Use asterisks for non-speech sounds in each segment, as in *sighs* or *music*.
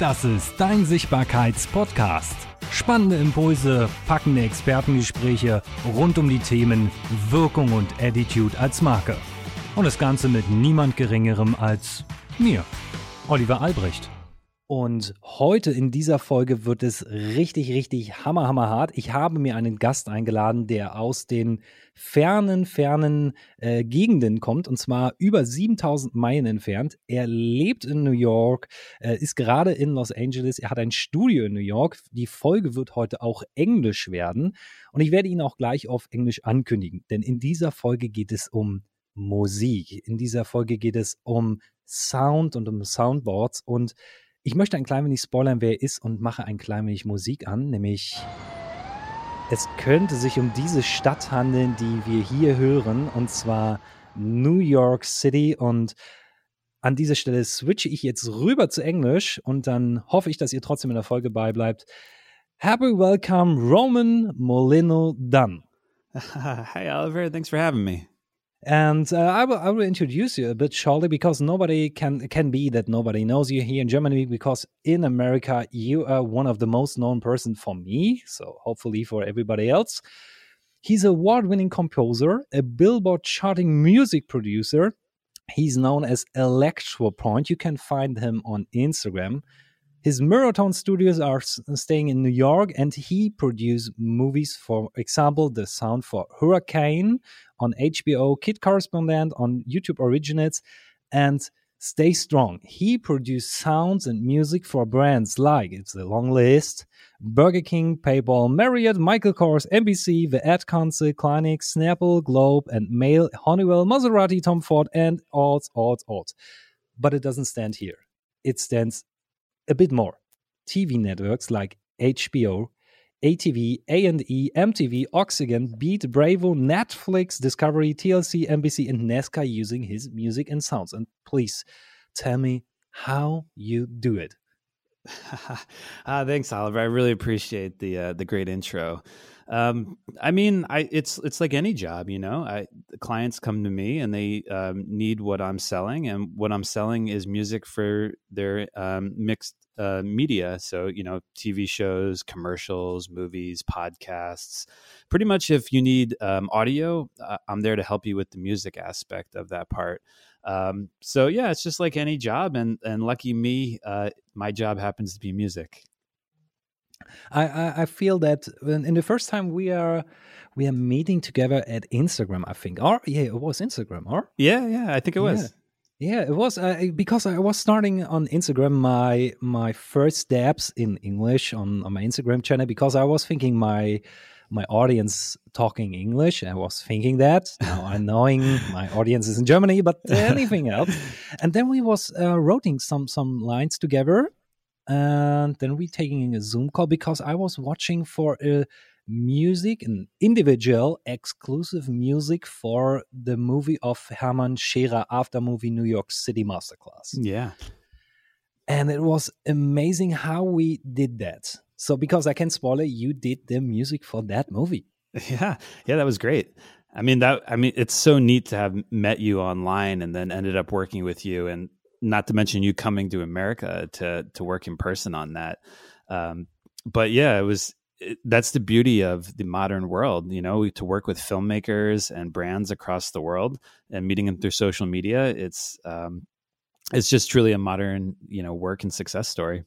Das ist dein Sichtbarkeits-Podcast. Spannende Impulse, packende Expertengespräche rund um die Themen Wirkung und Attitude als Marke. Und das Ganze mit niemand Geringerem als mir, Oliver Albrecht. Und heute in dieser Folge wird es richtig, richtig hammer, hammer. Ich habe mir einen Gast eingeladen, der aus den fernen, fernen äh, Gegenden kommt und zwar über 7000 Meilen entfernt. Er lebt in New York, äh, ist gerade in Los Angeles. Er hat ein Studio in New York. Die Folge wird heute auch Englisch werden und ich werde ihn auch gleich auf Englisch ankündigen, denn in dieser Folge geht es um Musik. In dieser Folge geht es um Sound und um Soundboards und ich möchte ein klein wenig spoilern, wer er ist und mache ein klein wenig Musik an, nämlich es könnte sich um diese Stadt handeln, die wir hier hören, und zwar New York City. Und an dieser Stelle switche ich jetzt rüber zu Englisch und dann hoffe ich, dass ihr trotzdem in der Folge beibleibt. Happy welcome, Roman Molino Dunn. *laughs* Hi, Oliver. Thanks for having me. And uh, I, will, I will introduce you a bit shortly because nobody can can be that nobody knows you here in Germany because in America you are one of the most known person for me, so hopefully for everybody else. He's a award-winning composer, a Billboard charting music producer. He's known as Electro Point. You can find him on Instagram. His Mirrortone studios are staying in New York, and he produced movies, for example, the sound for Hurricane on HBO, Kid Correspondent on YouTube Originals, and Stay Strong. He produced sounds and music for brands like, it's a long list, Burger King, PayPal, Marriott, Michael Kors, NBC, The Ad Council, Kleenex, Snapple, Globe, and Mail, Honeywell, Maserati, Tom Ford, and odds, odds, odds. But it doesn't stand here. It stands a bit more. TV networks like HBO, ATV, A&E, MTV, Oxygen, Beat, Bravo, Netflix, Discovery, TLC, NBC, and Nesca using his music and sounds. And please tell me how you do it. uh, *laughs* thanks, Oliver. I really appreciate the uh, the great intro. Um, I mean, I it's it's like any job, you know. I clients come to me and they um, need what I'm selling, and what I'm selling is music for their um, mixed uh, media. So you know, TV shows, commercials, movies, podcasts. Pretty much, if you need um, audio, uh, I'm there to help you with the music aspect of that part. Um, so yeah, it's just like any job, and and lucky me, uh, my job happens to be music. I, I, I feel that in the first time we are we are meeting together at Instagram, I think. Or yeah, it was Instagram, or yeah, yeah, I think it was. Yeah. Yeah, it was uh, because I was starting on Instagram my my first steps in English on, on my Instagram channel because I was thinking my my audience talking English. I was thinking that now I'm *laughs* knowing my audience is in Germany, but *laughs* anything else. And then we was uh, writing some some lines together and then we're taking a Zoom call because I was watching for a music, an individual exclusive music for the movie of Hermann Scherer after movie New York City Masterclass. Yeah. And it was amazing how we did that. So because I can spoil it, you did the music for that movie. *laughs* Yeah. Yeah, that was great. I mean that I mean it's so neat to have met you online and then ended up working with you and not to mention you coming to America to to work in person on that. Um, but yeah, it was it, that's the beauty of the modern world, you know, to work with filmmakers and brands across the world and meeting them through social media. It's um, it's just truly a modern, you know, work and success story.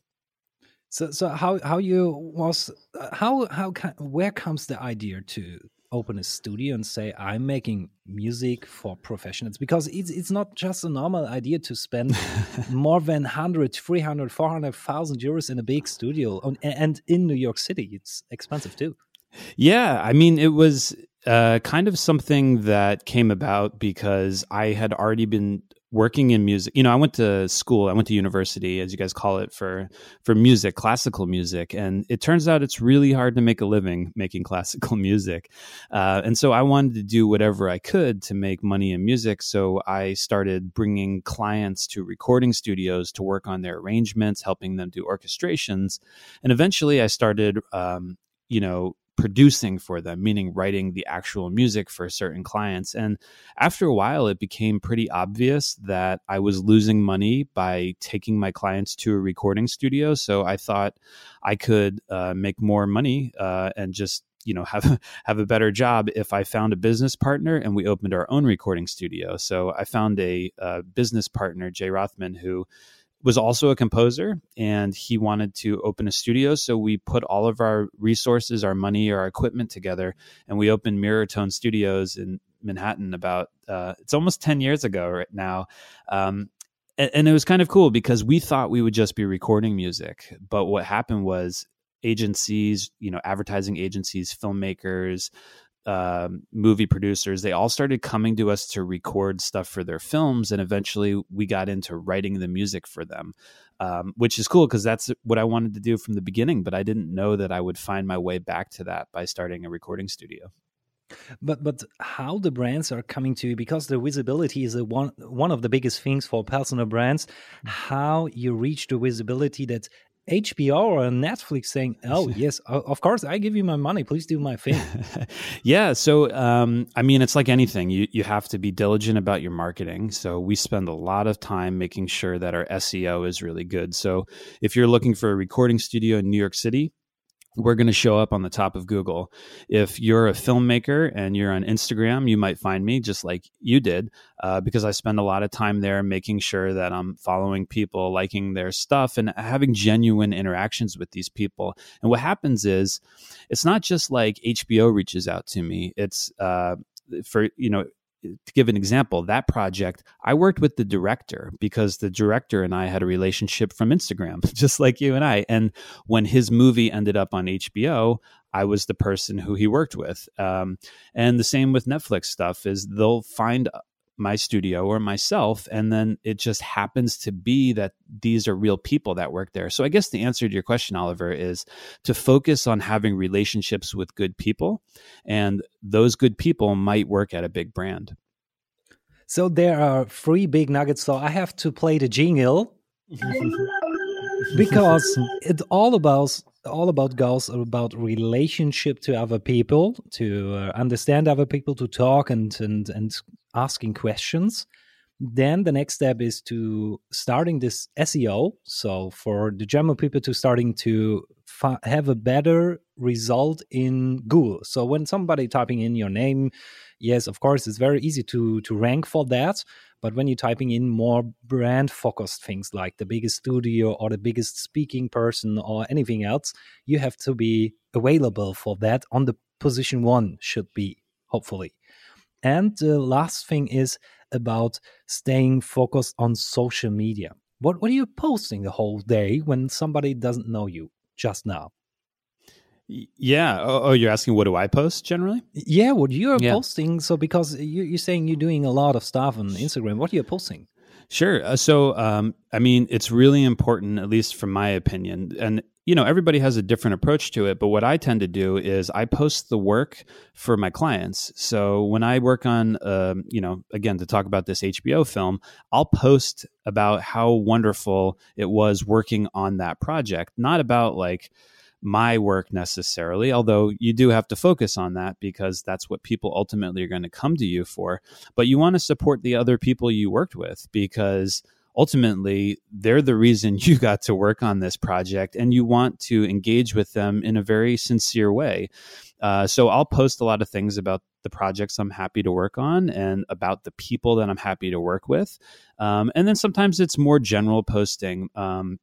So, so how how you was how how can, where comes the idea to open a studio and say i'm making music for professionals because it's it's not just a normal idea to spend *laughs* more than 100 300 400000 euros in a big studio on, and in new york city. It's expensive too. Yeah i mean it was uh, kind of something that came about because i had already been working in music you know i went to school i went to university as you guys call it for for music classical music. And it turns out it's really hard to make a living making *laughs* classical music. Uh, and so i wanted to do whatever i could to make money in music. So i started bringing clients to recording studios to work on their arrangements helping them do orchestrations. And eventually i started um, you know producing for them, meaning writing the actual music for certain clients. And after a while, it became pretty obvious that I was losing money by taking my clients to a recording studio. So I thought I could uh, make more money uh, and just you know *laughs* have have a better job if I found a business partner and we opened our own recording studio. So I found a, a business partner, Jay Rothman, who was also a composer and he wanted to open a studio. So we put all of our resources, our money, our equipment together, and we opened Mirrortone Studios in Manhattan about uh, it's almost 10 years ago right now. Um, and, and it was kind of cool because we thought we would just be recording music. But what happened was agencies, you know, advertising agencies, filmmakers, um, movie producers, they all started coming to us to record stuff for their films. And eventually we got into writing the music for them, um, which is cool because that's what I wanted to do from the beginning. But I didn't know that I would find my way back to that by starting a recording studio. But but how the brands are coming to you because the visibility is a one one of the biggest things for personal brands. Mm. How you reach the visibility that HBO or Netflix saying, *laughs* "Oh yes, of course, I give you my money. Please do my thing." *laughs* yeah. So, um, I mean, it's like anything. You you have to be diligent about your marketing. So we spend a lot of time making sure that our SEO is really good. So if you're looking for a recording studio in New York City, we're going to show up on the top of Google. If you're a filmmaker and you're on Instagram, you might find me just like you did, uh, because I spend a lot of time there making sure that I'm following people, liking their stuff, and having genuine interactions with these people. And what happens is, it's not just like HBO reaches out to me. It's uh, for you know to give an example, that project, I worked with the director because the director and I had a relationship from Instagram, *laughs* just like you and I. And when his movie ended up on HBO, I was the person who he worked with. Um, and the same with Netflix stuff is they'll find my studio or myself and then it just happens to be that these are real people that work there. So i guess the answer to your question oliver is to focus on having relationships with good people and those good people might work at a big brand. So there are three big nuggets. So i have to play the jingle because *laughs* it's all about all about goals about relationship to other people to uh, understand other people to talk and and and asking questions. Then the next step is to starting this seo so for the german people to starting to have a better result in google. So when somebody typing in your name yes of course it's very easy to to rank for that. But when you're typing in more brand focused things like the biggest studio or the biggest speaking person or anything else, you have to be available for that on the position one, should be, hopefully. And the last thing is about staying focused on social media. What, what are you posting the whole day when somebody doesn't know you just now? Yeah. Oh, oh, you're asking what do I post generally? Yeah, what you're yeah. posting. So because you, are saying you're doing a lot of stuff on Instagram, what are you posting? Sure. Uh, so, um, I mean, it's really important, at least from my opinion, and you know, everybody has a different approach to it. But what I tend to do is I post the work for my clients. So when I work on, um, you know, again to talk about this HBO film, I'll post about how wonderful it was working on that project, not about like my work necessarily, although you do have to focus on that because that's what people ultimately are going to come to you for. But you want to support the other people you worked with because ultimately they're the reason *laughs* you got to work on this project and you want to engage with them in a very sincere way. Uh, so I'll post a lot of things about the projects I'm happy to work on and about the people that I'm happy to work with. Um, and then sometimes it's more general posting. Um,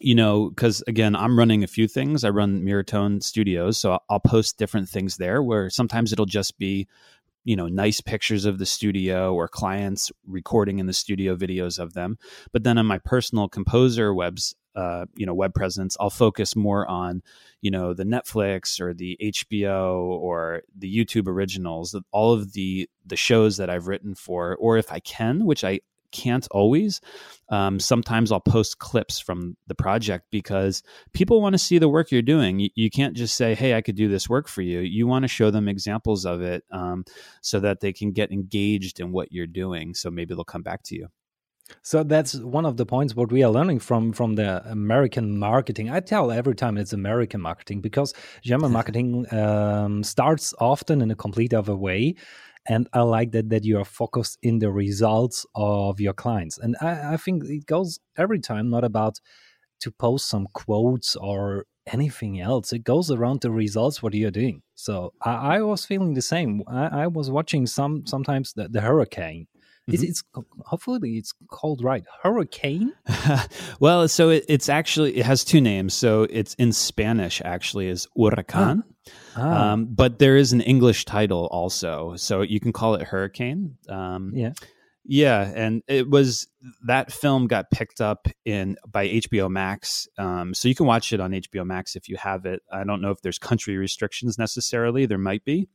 you know, because again, I'm running a few things. I run Mirrortone Studios, so I'll post different things there where sometimes it'll just be, you know, nice pictures of the studio or clients recording in the studio videos of them. But then on my personal composer webs, uh, you know, web presence, I'll focus more on, you know, the Netflix or the HBO or the YouTube originals, all of the the shows that I've written for, or if I can, which I can't always. Um, sometimes I'll post clips from the project because people want to see the work you're doing. You, you, can't just say, "Hey, I could do this work for you." You want to show them examples of it um, so that they can get engaged in what you're doing. So maybe they'll come back to you. So that's one of the points what we are learning from from the American marketing. I tell every time it's American marketing because German *laughs* marketing um, starts often in a complete other way, and I like that that you are focused in the results of your clients. And I, I think it goes every time not about to post some quotes or anything else. It goes around the results what you're doing. So I, I was feeling the same. I, I was watching some sometimes the, the hurricane Mm-hmm. It's, it's, hopefully it's called right hurricane. *laughs* well, so it, it's actually it has two names. So it's in Spanish actually is huracan. Ah. Um, but there is an English title also, so you can call it hurricane. Um, yeah. Yeah, and it was that film got picked up in by HBO Max, um, so you can watch it on HBO Max if you have it. I don't know if there's country restrictions necessarily. There might be,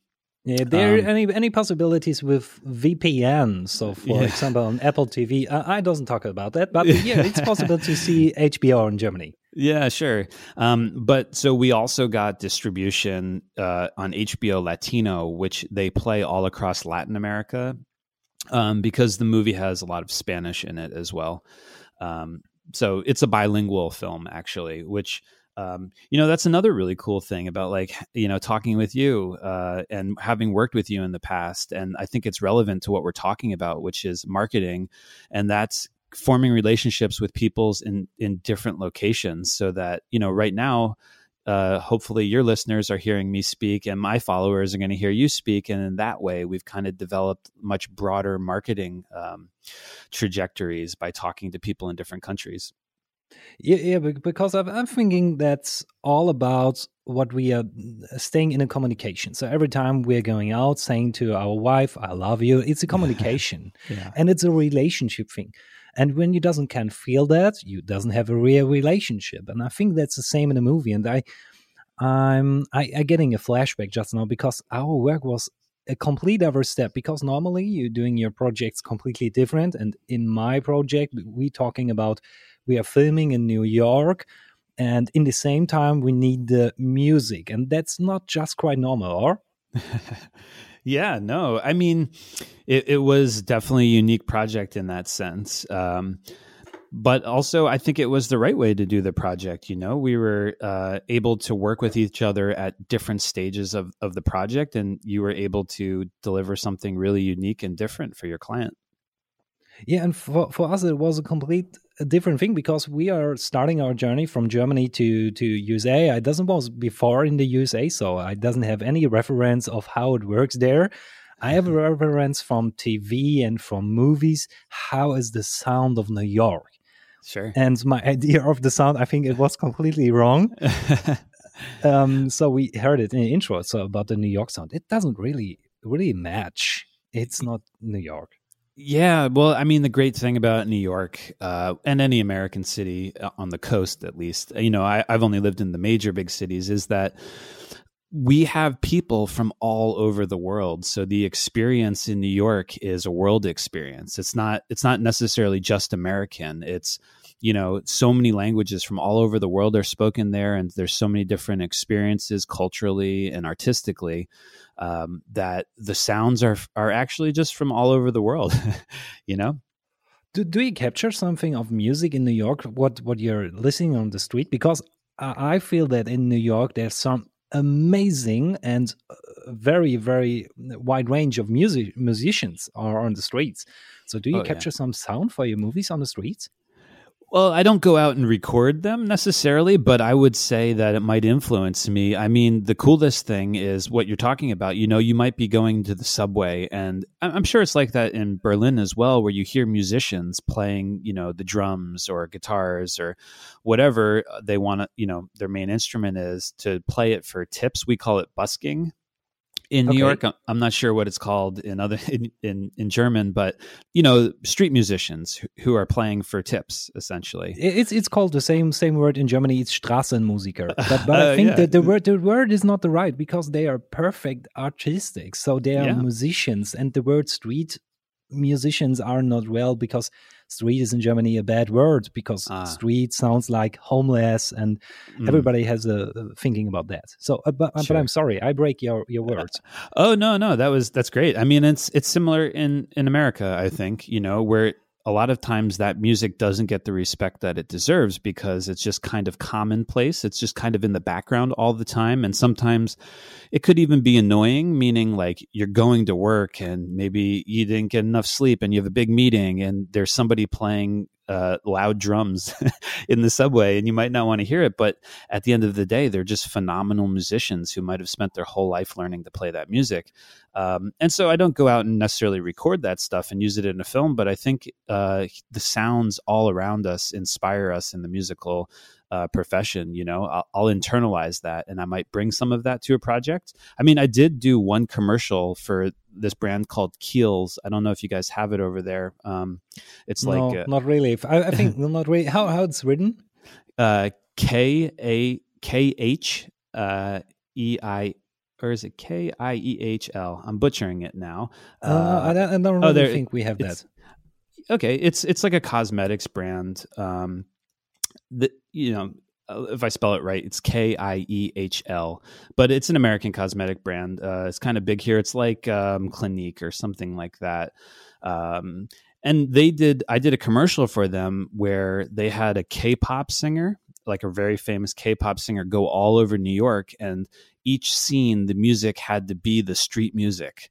yeah, there um, any any possibilities with VPN? So, for yeah. example, on Apple TV, I, I doesn't talk about that, but yeah, it's *laughs* possible to see HBO in Germany. Yeah, sure. Um, but so we also got distribution uh, on HBO Latino, which they play all across Latin America, um, because the movie has a lot of Spanish in it as well. Um, so it's a bilingual film, actually, which um, you know that's another really cool thing about like you know talking with you uh, and having worked with you in the past and i think it's relevant to what we're talking about which is marketing and that's forming relationships with people's in in different locations so that you know right now uh, hopefully your listeners are hearing me speak and my followers are going to hear you speak and in that way we've kind of developed much broader marketing um, trajectories by talking to people in different countries yeah, yeah, because I'm thinking that's all about what we are staying in a communication. So every time we're going out, saying to our wife, "I love you," it's a *laughs* communication, yeah. and it's a relationship thing. And when you doesn't can feel that, you doesn't have a real relationship. And I think that's the same in a movie. And I, I'm, I, I getting a flashback just now because our work was a complete other step. Because normally you're doing your projects completely different. And in my project we talking about we are filming in New York. And in the same time we need the music. And that's not just quite normal or *laughs* yeah no i mean it, it, was definitely a unique project in that sense um, but also i think it was the right way to do the project you know? We were uh, able to work with each other at different stages of, of the project and you were able to deliver something really unique and different for your client. Yeah and for, for us it was a complete a different thing because we are starting our journey from Germany to to USA. I doesn't was before in the USA, so I doesn't have any reference of how it works there. I have a reference from TV and from movies. How is the sound of New York? Sure. And my idea of the sound, I think it was completely wrong. *laughs* um, so we heard it in the intro. So about the New York sound, it doesn't really really match. It's not New York. Yeah, well, I mean, the great thing about New York uh, and any American city uh, on the coast, at least, you know, I, I've only lived in the major big cities, is that we have people from all over the world. So the experience in new york is a world experience. It's not it's not necessarily just american. It's you know so many languages from all over the world are spoken there and there's so many different experiences culturally and artistically um, that the sounds are are actually just from all over the world *laughs* you know? Do, do you capture something of music in new york what what you're listening on the street? Because i feel that in new york there's some amazing and uh, very very wide range of music musicians are on the streets. So do you oh, capture yeah. some sound for your movies on the streets well, I don't go out and record them necessarily, but I would say that it might influence me. I mean, the coolest thing is what you're talking about. You know, you might be going to the subway, and I'm sure it's like that in Berlin as well, where you hear musicians playing, you know, the drums or guitars or whatever they want to, you know, their main instrument is to play it for tips. We call it busking in New okay. York. I'm not sure what it's called in other *laughs* in, in, in German, but you know, street musicians who, are playing for tips essentially. It's it's called the same same word in Germany. It's Straßenmusiker, *laughs* but, but I think uh, yeah. that the word the word is not the right because they are perfect artistic. So they are yeah. musicians, and the word street musicians are not well because street is in Germany a bad word because ah. street sounds like homeless, and mm. everybody has a, a, thinking about that. So, uh, but, sure. but I'm sorry, I break your your words. oh no, no, that was that's great. I mean, it's it's similar in in America. I think you know where a lot of times that music doesn't get the respect that it deserves because it's just kind of commonplace. It's just kind of in the background all the time. And sometimes it could even be annoying, meaning like you're going to work and maybe you didn't get enough sleep and you have a big meeting and there's somebody playing uh, loud drums *laughs* in the subway, and you might not want to hear it. But at the end of the day, they're just phenomenal musicians who might have spent their whole life learning to play that music. Um, and so I don't go out and necessarily record that stuff and use it in a film, but I think uh, the sounds all around us inspire us in the musical uh, profession. You know, I'll, I'll, internalize that, and I might bring some of that to a project. I mean, I did do one commercial for this brand called Kiehl's. I don't know if you guys have it over there. Um, it's no, like uh, not really. I, I think *laughs* not really. How how it's written? Uh, K A K H uh, E I or is it K I E H L? I'm butchering it now. Uh, uh, I, don't, I don't oh, really oh, think we have that. Okay, it's it's like a cosmetics brand. Um, the you know uh, if I spell it right, it's K I E H L, but it's an American cosmetic brand. Uh, it's kind of big here. It's like um, Clinique or something like that. Um, and they did, I did a commercial for them where they had a K pop singer, like a very famous K pop singer, go all over New York. And each scene, the music had to be the street music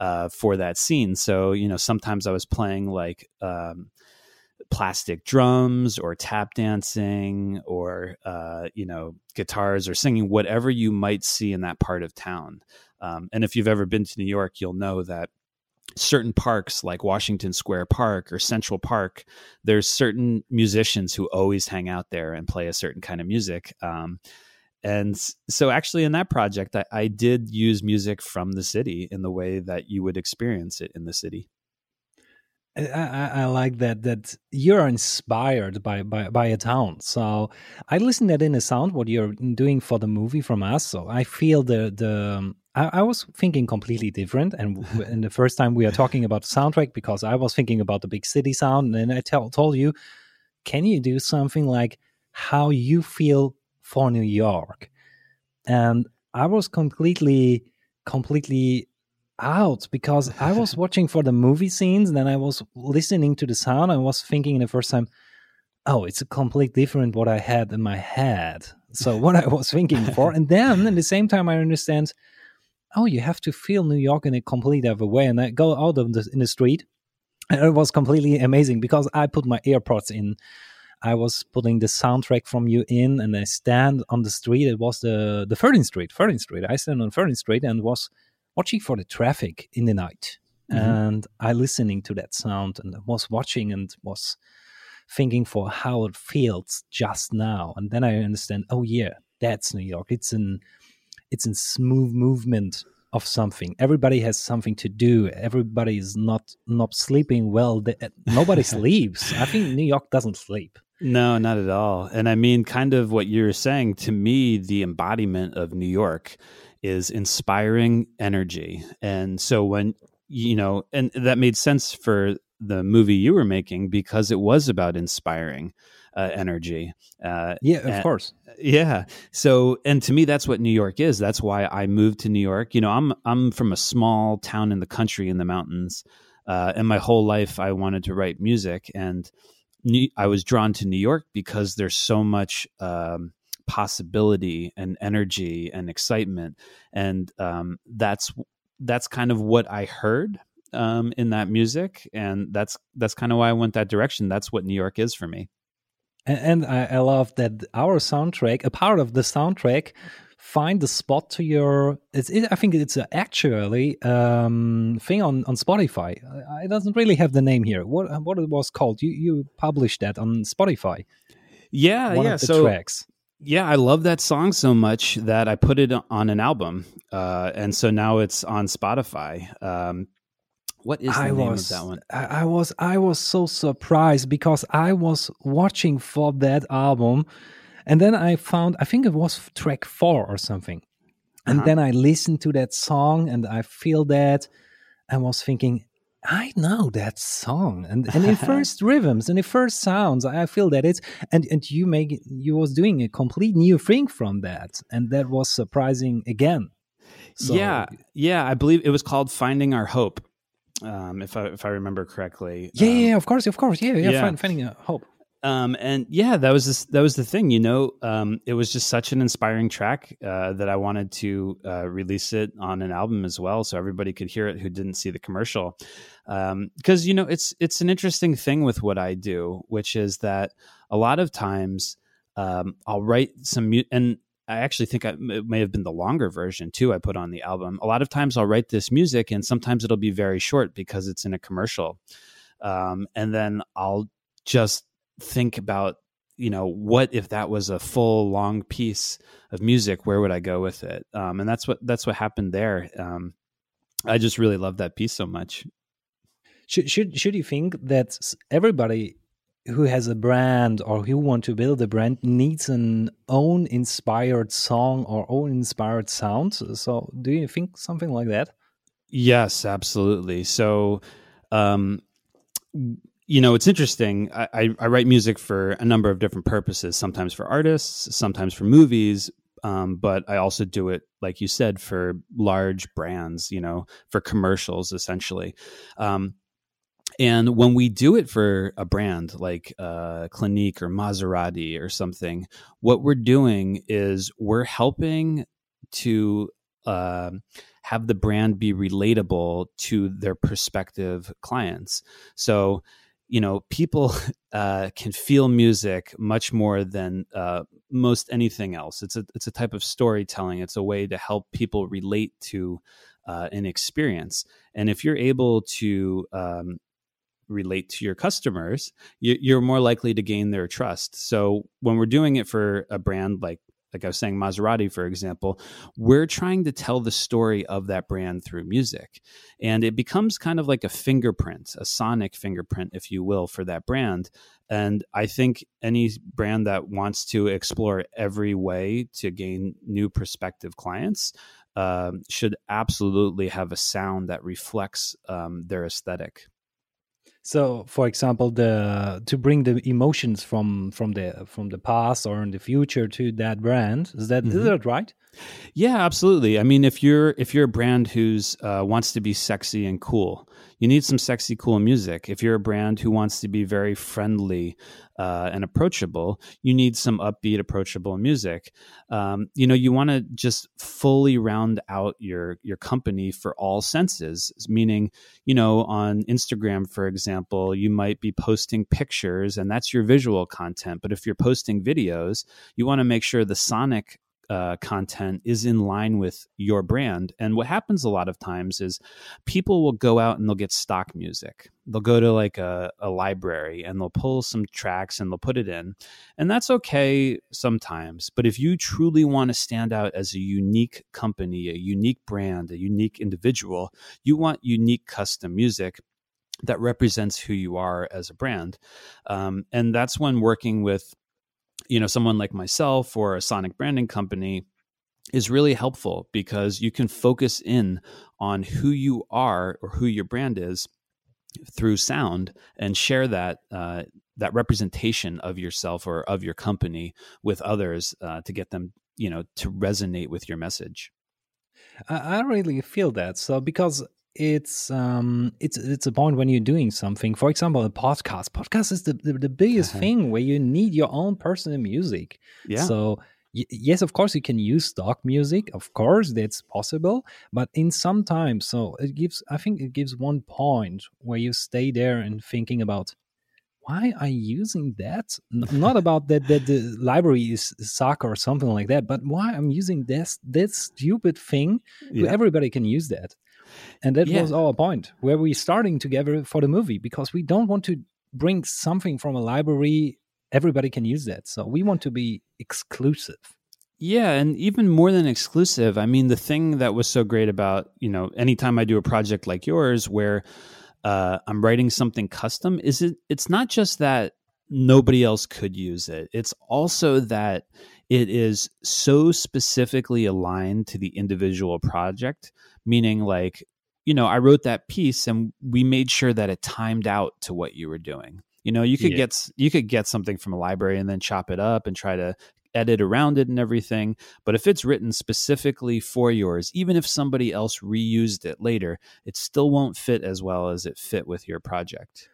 uh, for that scene. So, you know, sometimes I was playing like, um, plastic drums or tap dancing or uh, you know guitars or singing whatever you might see in that part of town. Um, and if you've ever been to new york you'll know that certain parks like washington square park or central park there's certain musicians who always hang out there and play a certain kind of music. Um, and so actually in that project I, I did use music from the city in the way that you would experience it in the city I, I, like that that you're inspired by, by by a town. So I listen that in the sound what you're doing for the movie from us. So I feel the the um, I, I was thinking completely different. And in the first time we are talking about the soundtrack because I was thinking about the big city sound, and then I tell, told you, can you do something like how you feel for New York? And I was completely completely out because *laughs* I was watching for the movie scenes, and then I was listening to the sound. I was thinking the first time, oh, it's a complete different what I had in my head. So what I was thinking *laughs* for, and then at the same time, I understand, oh, you have to feel New York in a complete other way, and I go out of the in the street, and it was completely amazing because I put my AirPods in. I was putting the soundtrack from you in, and I stand on the street. It was the the 13th Street, 13th Street. I stand on 13th Street and was watching for the traffic in the night. Mm-hmm. And I listening to that sound and was watching and was thinking for how it feels just now. And then I understand, oh yeah, that's New York. It's in it's in smooth movement of something. Everybody has something to do. Everybody is not not sleeping well. Nobody *laughs* sleeps. I think New York doesn't sleep. No, not at all. And I mean, kind of what you're saying to me, the embodiment of New York is inspiring energy. And so when you know, and that made sense for the movie you were making because it was about inspiring uh, energy. Uh, yeah, of and, course. Yeah. So, and to me, that's what New York is. That's why I moved to New York. You know, I'm I'm from a small town in the country in the mountains, uh, and my whole life I wanted to write music, and I was drawn to New York because there's so much. Um, possibility and energy and excitement. And um, that's that's kind of what i heard um, in that music. And that's that's kind of why i went that direction. That's what new york is for me. And, and I, I love that our soundtrack a part of the soundtrack find the spot to your it's it, i think it's actually um thing on on spotify. It doesn't really have the name here. What what it was called? You you published that on spotify. Yeah One yeah. so tracks yeah, I love that song so much that I put it on an album, uh, and so now it's on Spotify. Um, what is the I name was, of that one? I, I was I was so surprised because I was watching for that album, and then I found I think it was track four or something, and uh-huh. then I listened to that song and I feel that, I was thinking, I know that song, and and in *laughs* first rhythms and the first sounds, I feel that it's and and you make you was doing a complete new thing from that, and that was surprising again. So, yeah, yeah, I believe it was called "Finding Our Hope." um, if I if I remember correctly. Yeah, um, yeah, of course, of course. Yeah, yeah. yeah. Find, finding a hope. Um, and yeah, that was this, that was the thing. You know, um, it was just such an inspiring track uh, that I wanted to uh, release it on an album as well, so everybody could hear it who didn't see the commercial. Because you know, it's it's an interesting thing with what I do, which is that a lot of times um, I'll write some mu- and I actually think I, it may have been the longer version too. I put on the album. A lot of times I'll write this music, and sometimes it'll be very short because it's in a commercial, um, and then I'll just think about you know what if that was a full long piece of music where would i go with it um, and that's what that's what happened there um, i just really love that piece so much Should should should you think that everybody who has a brand or who want to build a brand needs an own inspired song or own inspired sound? So, do you think something like that? yes absolutely so um, you know it's interesting I, I, I write music for a number of different purposes sometimes for artists sometimes for movies um, but i also do it like you said for large brands you know for commercials essentially um, and when we do it for a brand like uh, Clinique or Maserati or something, what we're doing is we're helping to um have the brand be relatable to their prospective clients. So, you know, people *laughs* uh, can feel music much more than uh, most anything else. It's a it's a type of storytelling. It's a way to help people relate to uh, an experience. And if you're able to um, relate to your customers, you, you're more likely to gain their trust. So when we're doing it for a brand like like I was saying, Maserati, for example, we're trying to tell the story of that brand through music. And it becomes kind of like a fingerprint, a sonic fingerprint, if you will, for that brand. And I think any brand that wants to explore every way to gain new prospective clients um, should absolutely have a sound that reflects um, their aesthetic. So, for example, the to bring the emotions from from the from the past or in the future to that brand is that is Mhm. that right? Yeah, absolutely. I mean, if you're if you're a brand who's uh, wants to be sexy and cool, you need some sexy, cool music. If you're a brand who wants to be very friendly uh, and approachable, you need some upbeat, approachable music. Um, you know, you want to just fully round out your your company for all senses. Meaning, you know, on Instagram, for example, you might be posting pictures, and that's your visual content. But if you're posting videos, you want to make sure the sonic uh, content is in line with your brand. And what happens a lot of times is people will go out and they'll get stock music. They'll go to like a, a library and they'll pull some tracks and they'll put it in. And that's okay sometimes. But if you truly want to stand out as a unique company, a unique brand, a unique individual, you want unique custom music that represents who you are as a brand. Um, and that's when working with you know someone like myself or a sonic branding company is really helpful because you can focus in on who you are or who your brand is through sound and share that uh, that representation of yourself or of your company with others uh, to get them you know to resonate with your message I, I really feel that. So because it's um it's it's a point when you're doing something. For example, a podcast. Podcast is the the, the biggest *laughs* thing where you need your own personal music. yeah So y- yes, of course you can use stock music. Of course that's possible, but in some time, so it gives. I think it gives one point where you stay there and thinking about why are you using that? *laughs* Not about that that the library is suck or something like that, but why I'm using this this stupid thing. yeah. Everybody can use that, and that Yeah. was our point where we starting together for the movie because we don't want to bring something from a library. Everybody can use that, so we want to be exclusive. Yeah, and even more than exclusive, I mean, the thing that was so great about, you know, anytime I do a project like yours where uh, I'm writing something custom, is it it's not just that nobody else could use it. It's also that it is so specifically aligned to the individual project, meaning like, you know, I wrote that piece and we made sure that it timed out to what you were doing. You know, you could Yeah. get you could get something from a library and then chop it up and try to edit around it and everything. But if it's written specifically for yours, even if somebody else reused it later, it still won't fit as well as it fit with your project.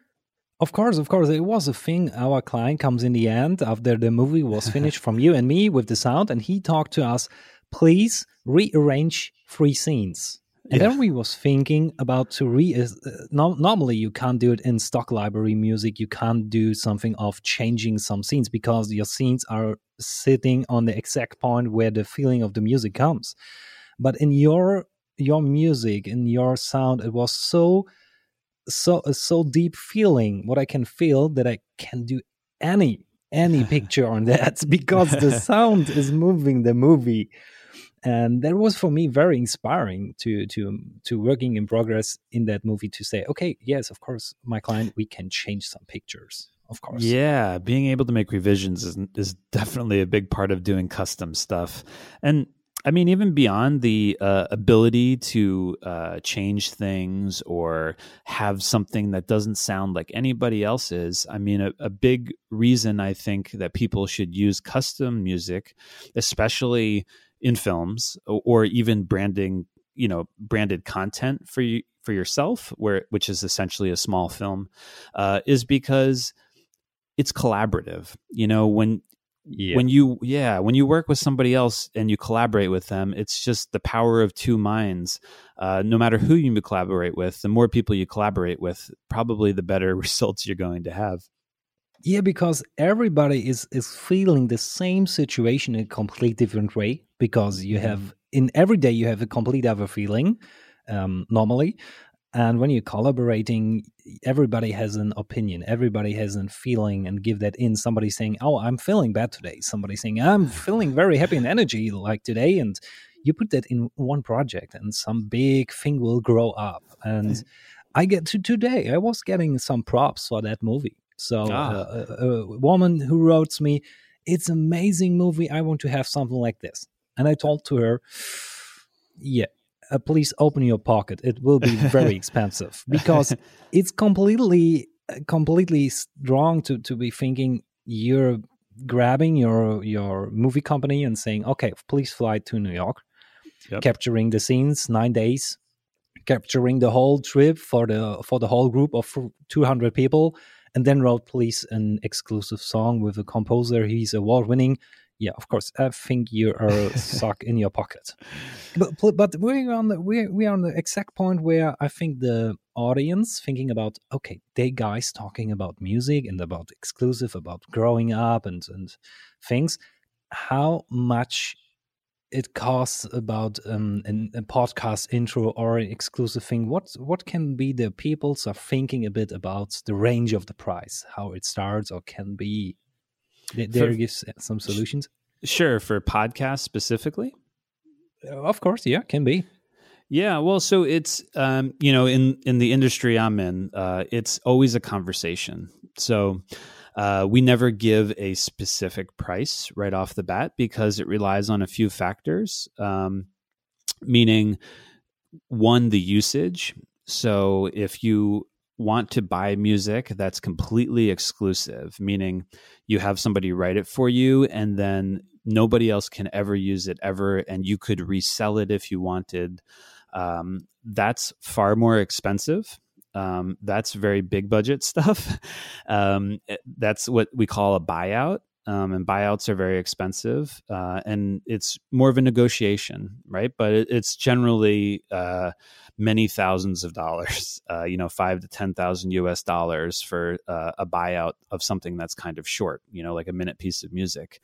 Of course, of course, it was a thing. Our client comes in the end after the movie was finished from you and me with the sound, and he talked to us. Please rearrange three scenes. And yeah. then we was thinking about to re. Uh, no, normally, you can't do it in stock library music. You can't do something of changing some scenes because your scenes are sitting on the exact point where the feeling of the music comes. But in your your music, in your sound, it was so so a so deep feeling. What I can feel that I can do any any *laughs* picture on that *laughs* because the sound is moving the movie and that was for me very inspiring to to to working in progress in that movie to say okay yes of course my client we can change some pictures of course yeah being able to make revisions is is definitely a big part of doing custom stuff and I mean, even beyond the uh, ability to uh, change things or have something that doesn't sound like anybody else's, I mean, a, a, big reason I think that people should use custom music, especially in films or even branding you know branded content for you for yourself where which is essentially a small film uh, is because it's collaborative. You know when yeah. when you yeah when you work with somebody else and you collaborate with them it's just the power of two minds uh, no matter who you collaborate with the more people you collaborate with probably the better *laughs* results you're going to have yeah, because everybody is is feeling the same situation in a complete different way. Because you have in every day you have a complete other feeling um, normally, and when you're collaborating, everybody has an opinion, everybody has a feeling, and give that in. Somebody saying, "Oh, I'm feeling bad today." Somebody saying, "I'm *laughs* feeling very happy and energy like today," and you put that in one project, and some big thing will grow up. And I get to today, I was getting some props for that movie so ah. uh, a, a, woman who wrote me, "It's amazing movie. I want to have something like this." And I told to her, "Yeah, uh, please open your pocket. It will be very *laughs* expensive because it's completely uh, completely wrong to to be thinking you're grabbing your your movie company and saying, "Okay, please fly to New York." Yep. Capturing the scenes, nine days, capturing the whole trip for the for the whole group of 200 people and then wrote please an exclusive song with a composer. He's award winning. Yeah, of course. I think you are *laughs* a sock in your pocket. But but we're on the we're we are on the exact point where I think the audience thinking about okay, they guys talking about music and about exclusive, about growing up and and things. How much it costs about um, an, a podcast intro or an exclusive thing, what what can be the people's are thinking a bit about the range of the price, how it starts or can be? There gives some solutions. Sure, for podcasts specifically. Uh, of course, yeah, can be. Yeah, well, so it's um, you know in in the industry I'm in, uh, it's always a conversation. So uh, we never give a specific price right off the bat because it relies on a few factors, um, meaning one, the usage. So if you want to buy music that's completely exclusive, meaning you have somebody write it for you and then nobody else can ever use it ever, and you could resell it if you wanted. Um, that's far more expensive um, that's very big budget *laughs* stuff. um, that's what we call a buyout. Um, and buyouts are very expensive, uh, and it's more of a negotiation, right? But it, it's generally uh, many thousands of dollars, *laughs* uh, you know, five to ten thousand U.S. dollars for uh, a buyout of something that's kind of short, you know, like a minute piece of music.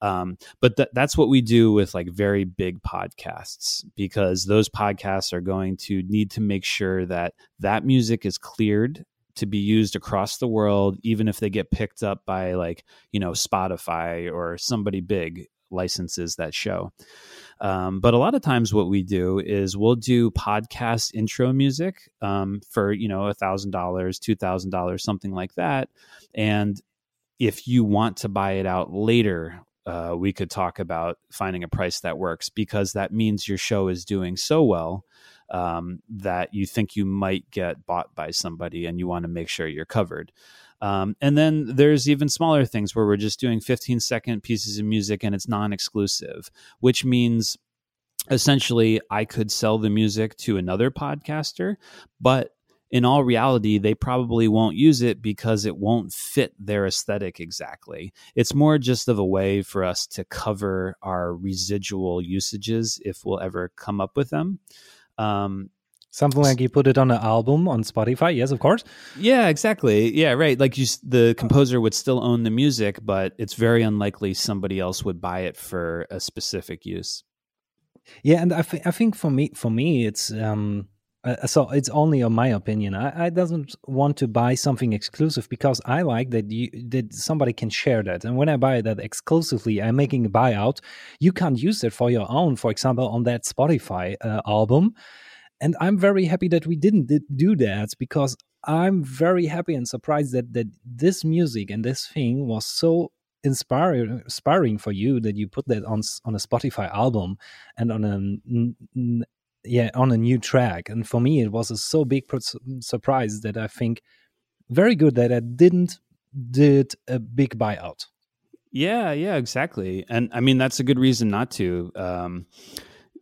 Um, but th- that's what we do with like very big podcasts because those podcasts are going to need to make sure that that music is cleared to be used across the world, even if they get picked up by like, you know, Spotify or somebody big licenses that show. Um, but a lot of times, what we do is we'll do podcast intro music um, for you know a thousand dollars, two thousand dollars, something like that. And if you want to buy it out later uh, we could talk about finding a price that works because that means your show is doing so well um, that you think you might get bought by somebody and you want to make sure you're covered. Um, and then there's even smaller things where we're just doing 15 second pieces of music and it's non exclusive, which means essentially I could sell the music to another podcaster, but in all reality, they probably won't use it because it won't fit their aesthetic exactly. It's more just of a way for us to cover our residual usages if we'll ever come up with them. Um, Something like you put it on an album on Spotify, yes, of course. Yeah, exactly. Yeah, right. Like you, the composer would still own the music, but it's very unlikely somebody else would buy it for a specific use. Yeah, and I, th- I think for me, for me, it's um, uh, so it's only on my opinion. I, I doesn't want to buy something exclusive because I like that you that somebody can share that. And when I buy that exclusively, I'm making a buyout. You can't use it for your own. For example, on that Spotify uh, album and i'm very happy that we didn't do that because i'm very happy and surprised that that this music and this thing was so inspiring inspiring for you that you put that on on a spotify album and on a yeah on a new track and for me it was a so big surprise that i think very good that i didn't did a big buyout. Yeah yeah exactly and i mean that's a good reason not to um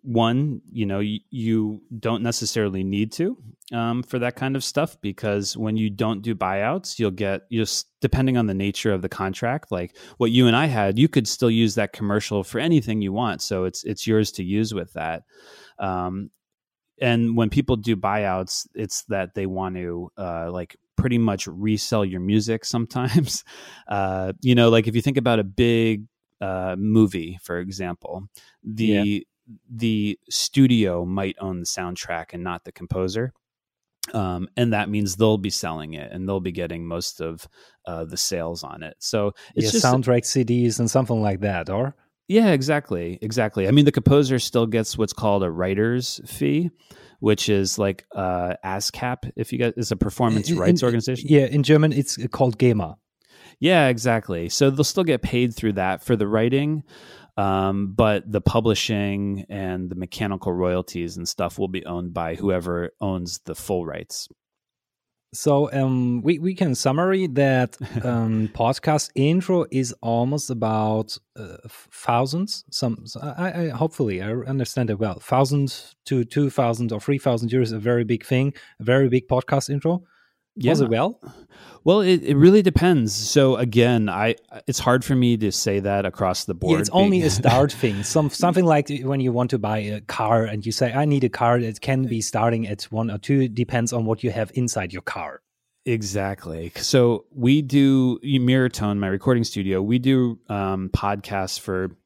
one, you know, you, you don't necessarily need to um, for that kind of stuff because when you don't do buyouts, you'll get just depending on the nature of the contract. Like what you and I had, you could still use that commercial for anything you want, so it's it's yours to use with that. Um, and when people do buyouts, it's that they want to uh, like pretty much resell your music sometimes. *laughs* Uh, you know, like if you think about a big uh, movie, for example, the yeah the studio might own the soundtrack and not the composer. Um, and that means they'll be selling it and they'll be getting most of uh, the sales on it. So it's yeah, just soundtrack CDs and something like that, or yeah, exactly, exactly. I mean, the composer still gets what's called a writer's fee, which is like uh, ASCAP. If you get, it's a performance in, rights organization. Yeah, in German, it's called GEMA. Yeah, exactly. So they'll still get paid through that for the writing. Um, but the publishing and the mechanical royalties and stuff will be owned by whoever owns the full rights. So um, we we can summary that *laughs* um, podcast intro is almost about uh, thousands. Some I, I, hopefully I understand it well. Thousands to two thousand or three thousand euros, a very big thing, a very big podcast intro. Yeah. Was it well? Well, it, it really depends. So again, I it's hard for me to say that across the board. Yeah, it's only a *laughs* start thing. Some something like when you want to buy a car and you say, "I need a car." It can be starting at one or two. Depends on what you have inside your car. Exactly. So we do Mirrortone, my recording studio. We do um, podcasts for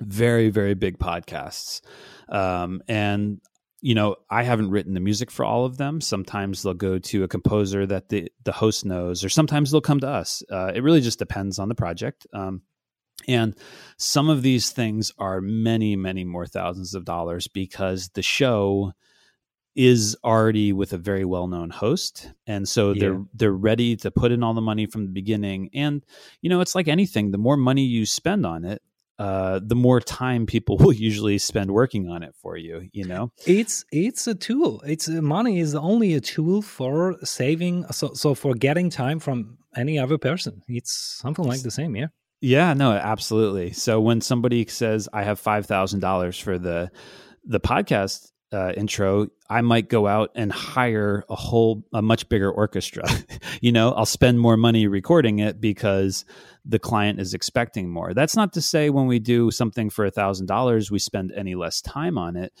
very very big podcasts, um, and you know, I haven't written the music for all of them. Sometimes they'll go to a composer that the the host knows, or sometimes they'll come to us. Uh, it really just depends on the project. Um, and some of these things are many, many more thousands of dollars because the show is already with a very well known host, and so yeah. they're they're ready to put in all the money from the beginning. And you know, it's like anything: the more money you spend on it, uh, the more time people *laughs* will usually spend working on it for you. You know, it's it's a tool. It's uh, money is only a tool for saving. So so for getting time from any other person. It's something like the same. Yeah. Yeah. No. Absolutely. So when somebody says I have five thousand dollars for the the podcast uh, intro, I might go out and hire a whole, a much bigger orchestra. *laughs* you know, I'll spend more money recording it because the client is expecting more. That's not to say when we do something for a thousand dollars, we spend any less time on it.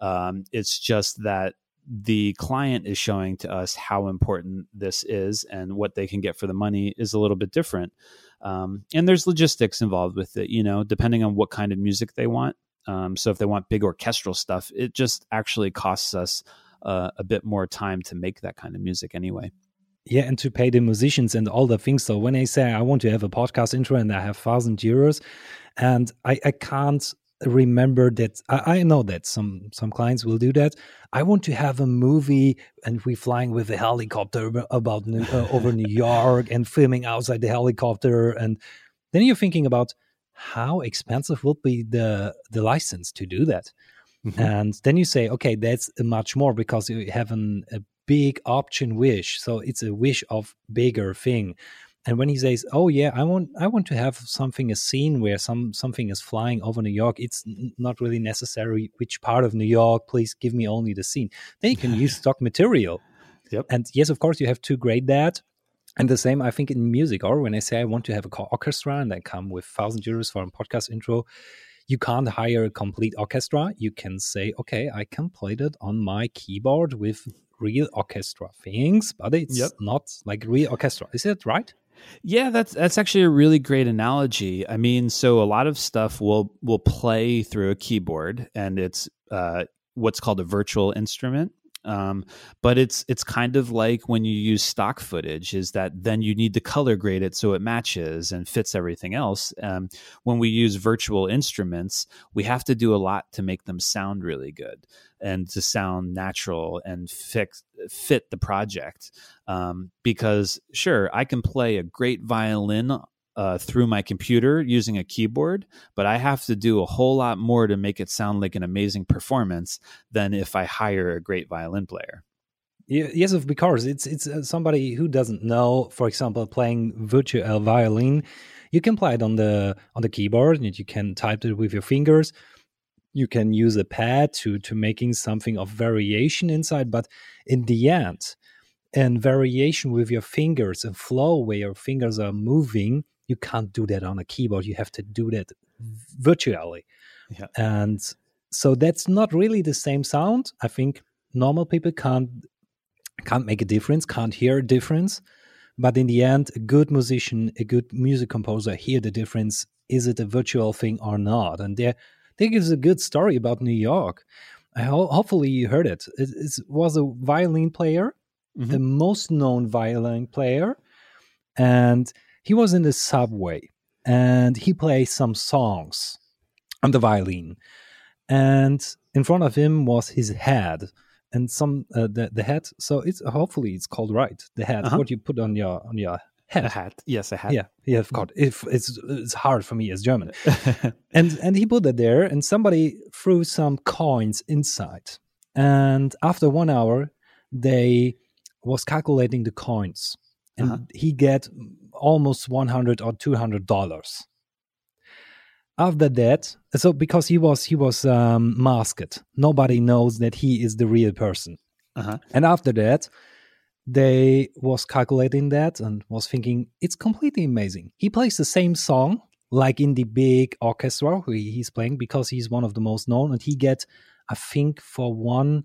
Um, it's just that the client is showing to us how important this is and what they can get for the money is a little bit different. Um, and there's logistics involved with it, you know, depending on what kind of music they want. Um, so if they want big orchestral stuff, it just actually costs us uh, a bit more time to make that kind of music anyway. Yeah, and to pay the musicians and all the things. So when I say I want to have a podcast intro and I have thousand euros, and I, I can't remember that I, I, know that some some clients will do that. I want to have a movie and we flying with a helicopter about New, uh, over New York and filming outside the helicopter, and then you're thinking about how expensive would be the the license to do that mm-hmm. and then you say okay that's much more because you have an, a big option wish so it's a wish of bigger thing and when he says, "Oh yeah, I want I want to have something a scene where some something is flying over New York," it's not really necessary which part of New York. Please give me only the scene. Then you can use *laughs* stock material. Yep. And yes, of course, you have to grade that. And the same, I think, in music, or when I say I want to have a orchestra and I come with thousand euros for a podcast intro, you can't hire a complete orchestra. You can say, okay, I can play that on my keyboard with real orchestra things, but it's Yep. not like real orchestra. Is it right? Yeah, that's that's actually a really great analogy. I mean, so a lot of stuff will will play through a keyboard, and it's uh, what's called a virtual instrument. Um, but it's it's kind of like when you use stock footage, is that then you need to color grade it so it matches and fits everything else. Um, when we use virtual instruments, we have to do a lot to make them sound really good and to sound natural and fix fit the project um, because sure i can play a great violin uh, through my computer using a keyboard but i have to do a whole lot more to make it sound like an amazing performance than if i hire a great violin player Yes, because it's it's uh, somebody who doesn't know, for example, playing virtual violin. You can play it on the on the keyboard, and you can type it with your fingers. You can use a pad to to making something of variation inside, but in the end, and variation with your fingers and flow where your fingers are moving, you can't do that on a keyboard. You have to do that virtually, Yeah. and so that's not really the same sound. I think normal people can't can't make a difference, can't hear a difference. But in the end, a good musician, a good music composer hear the difference. Is it a virtual thing or not? And there, there is a good story about New York. I ho- hopefully you heard it. It, it was a violin player, Mhm. the most known violin player, and he was in the subway and he played some songs on the violin, and in front of him was his head and some uh, the the head. So it's hopefully it's called right the head. Uh-huh. What you put on your on your head. a hat yes a hat Yeah, yeah, of course. If it's it's hard for me as German, *laughs* and and he put it there, and somebody threw some coins inside, and after one hour, they was calculating the coins, and Uh-huh. he get almost one hundred or two hundred dollars. After that, so because he was he was um, masked, nobody knows that he is the real person. uh-huh. And after that, they was calculating that and was thinking it's completely amazing. He plays the same song like in the big orchestra he's playing because he's one of the most known, and he get, I think, for one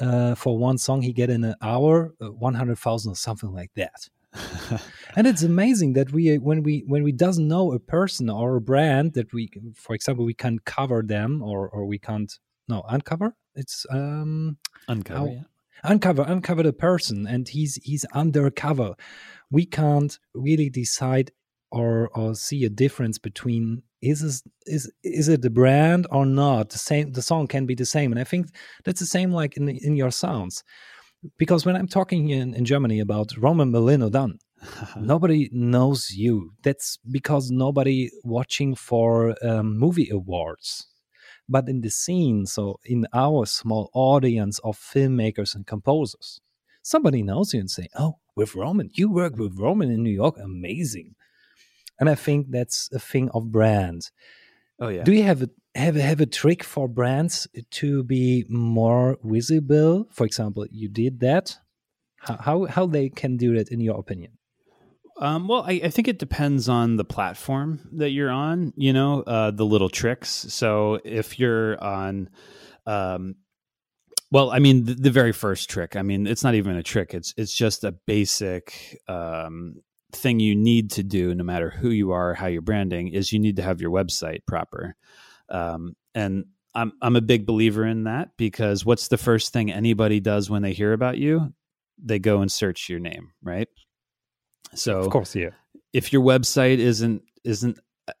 uh, for one song he get in an hour uh, one hundred thousand or something like that. *laughs* And it's amazing that we when we when we doesn't know a person or a brand that we, for example, we can't cover them or or we can't no uncover. It's um uncover How- yeah. uncover uncover the person and he's he's undercover we can't really decide or or see a difference between is this, is is it the brand or not the same the song can be the same and i think that's the same like in in your sounds because when i'm talking in, in germany about roman Molino Dunn *laughs* nobody knows you. That's because nobody watching for um, movie awards. But in the scene so in our small audience of filmmakers and composers somebody knows you and say oh with roman you work with roman in new york amazing. And i think that's a thing of brand oh yeah do you have a have a, have a trick for brands to be more visible for example you did that how how, how they can do that in your opinion Um, well, I, I think it depends on the platform that you're on, you know, uh, the little tricks. So if you're on, um, well, I mean, the, the very first trick, I mean, it's not even a trick. It's, it's just a basic, um, thing you need to do no matter who you are, how you're branding is you need to have your website proper. Um, and I'm, I'm a big believer in that because what's the first thing anybody does when they hear about you? They go and search your name, right? So of course yeah if your website isn't isn't uh,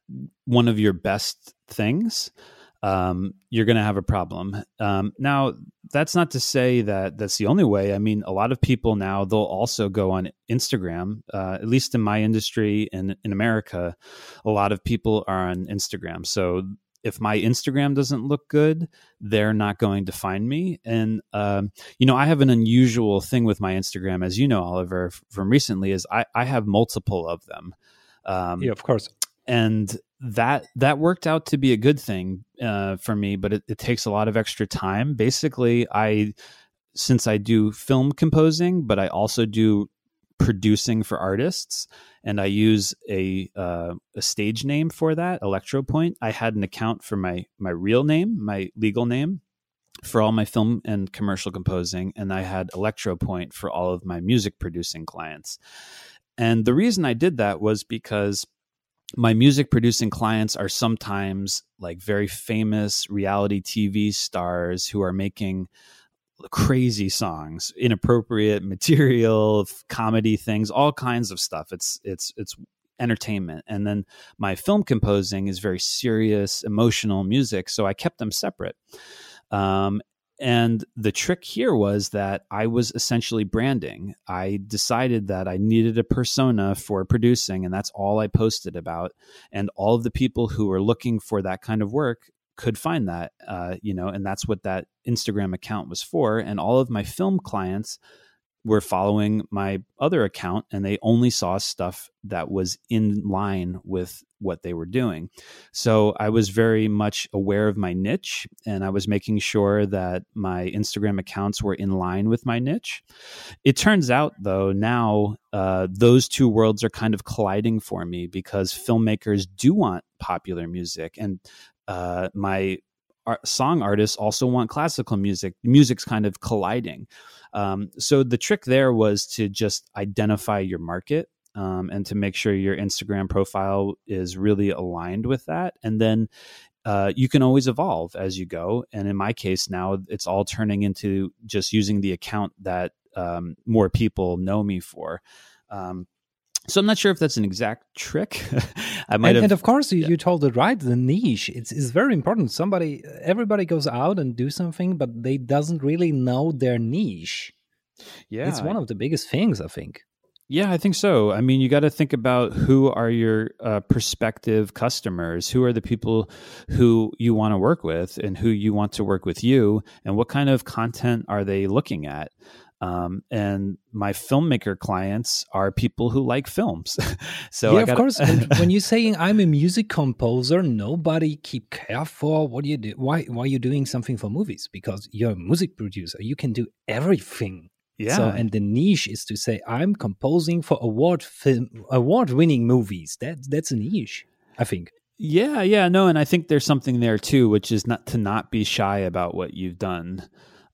one of your best things um, you're going to have a problem um, now that's not to say that that's the only way i mean a lot of people now they'll also go on instagram uh, at least in my industry and in america a lot of people are on instagram so if my Instagram doesn't look good, they're not going to find me. And um, you know, I have an unusual thing with my Instagram, as you know, Oliver, from recently, is I, I have multiple of them. Um, yeah, of course. And that that worked out to be a good thing uh, for me, but it, it takes a lot of extra time. Basically, I since I do film composing, but I also do producing for artists and I use a uh, a stage name for that, Electropoint. I had an account for my my real name, my legal name for all my film and commercial composing and I had Electropoint for all of my music producing clients. And the reason I did that was because my music producing clients are sometimes like very famous reality TV stars who are making crazy songs, inappropriate material, *laughs* comedy things, all kinds of stuff. It's it's it's entertainment. And then my film composing is very serious, emotional music, so I kept them separate. Um, and the trick here was that I was essentially branding. I decided that I needed a persona for producing, and that's all I posted about. And all of the people who were looking for that kind of work could find that, uh, you know, and that's what that Instagram account was for. And all of my film clients were following my other account and they only saw stuff that was in line with what they were doing. So I was very much aware of my niche and I was making sure that my Instagram accounts were in line with my niche. It turns out, though, now uh, those two worlds are kind of colliding for me because filmmakers do want popular music and uh, my song artists also want classical music. Music's kind of colliding. Um, so the trick there was to just identify your market um, and to make sure your Instagram profile is really aligned with that. And then uh, you can always evolve as you go. And in my case now, it's all turning into just using the account that um, more people know me for. Um, so I'm not sure if that's an exact trick. *laughs* I might and, have, and of course, you, yeah. you told it right. The niche it's, it's very important. Somebody, everybody goes out and do something, but they doesn't really know their niche. Yeah, it's one of the biggest things I think. Yeah, I think so. I mean, you got to think about who are your uh, prospective customers, who are the people who you want to work with, and who you want to work with you, and what kind of content are they looking at. Um, and my filmmaker clients are people who like films. *laughs* so yeah, gotta... of course. when *laughs* you're saying I'm a music composer, nobody keep care for what you do. Why why are you doing something for movies? Because you're a music producer. You can do everything. Yeah. So, and the niche is to say I'm composing for award film award winning movies. That that's a niche, I think. Yeah, yeah, no, and I think there's something there too, which is not to not be shy about what you've done.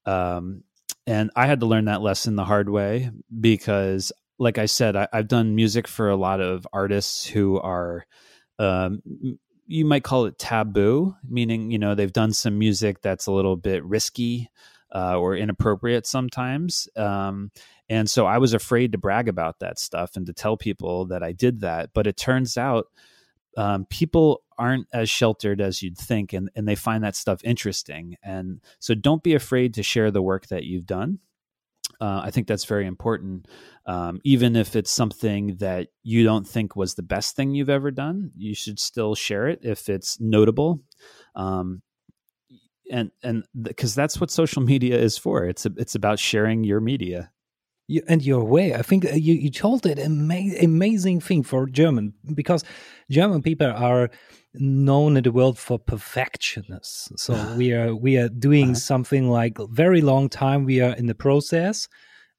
Um, and I had to learn that lesson the hard way because, like I said, I, have done music for a lot of artists who are, um, you might call it taboo, meaning, you know, they've done some music that's a little bit risky uh, or inappropriate sometimes. Um, and so I was afraid to brag about that stuff and to tell people that I did that. But it turns out um, people aren't as sheltered as you'd think and, and they find that stuff interesting. And so don't be afraid to share the work that you've done. Uh, i think that's very important. Um, even if it's something that you don't think was the best thing you've ever done you should still share it if it's notable. Um, and and because that's what social *laughs* media is for. It's a, it's about sharing your media you, and your way. I think uh, you, you told it ama- amazing thing for German because German people are known in the world for perfectionists. So *sighs* we are we are doing uh-huh. something like very long time. We are in the process,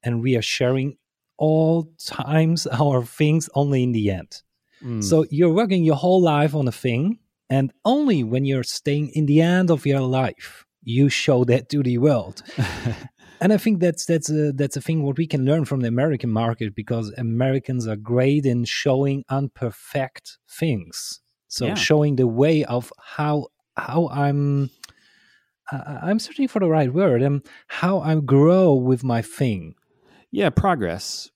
and we are sharing all times *laughs* our things only in the end. Mm. So you're working your whole life on a thing, and only when you're staying in the end of your life, you show that to the world. *laughs* and I think that's that's a that's a thing what we can learn from the American market because Americans are great in showing unperfect things. So yeah. showing the way of how how I'm uh, I'm searching for the right word and how I grow with my thing. Yeah, progress.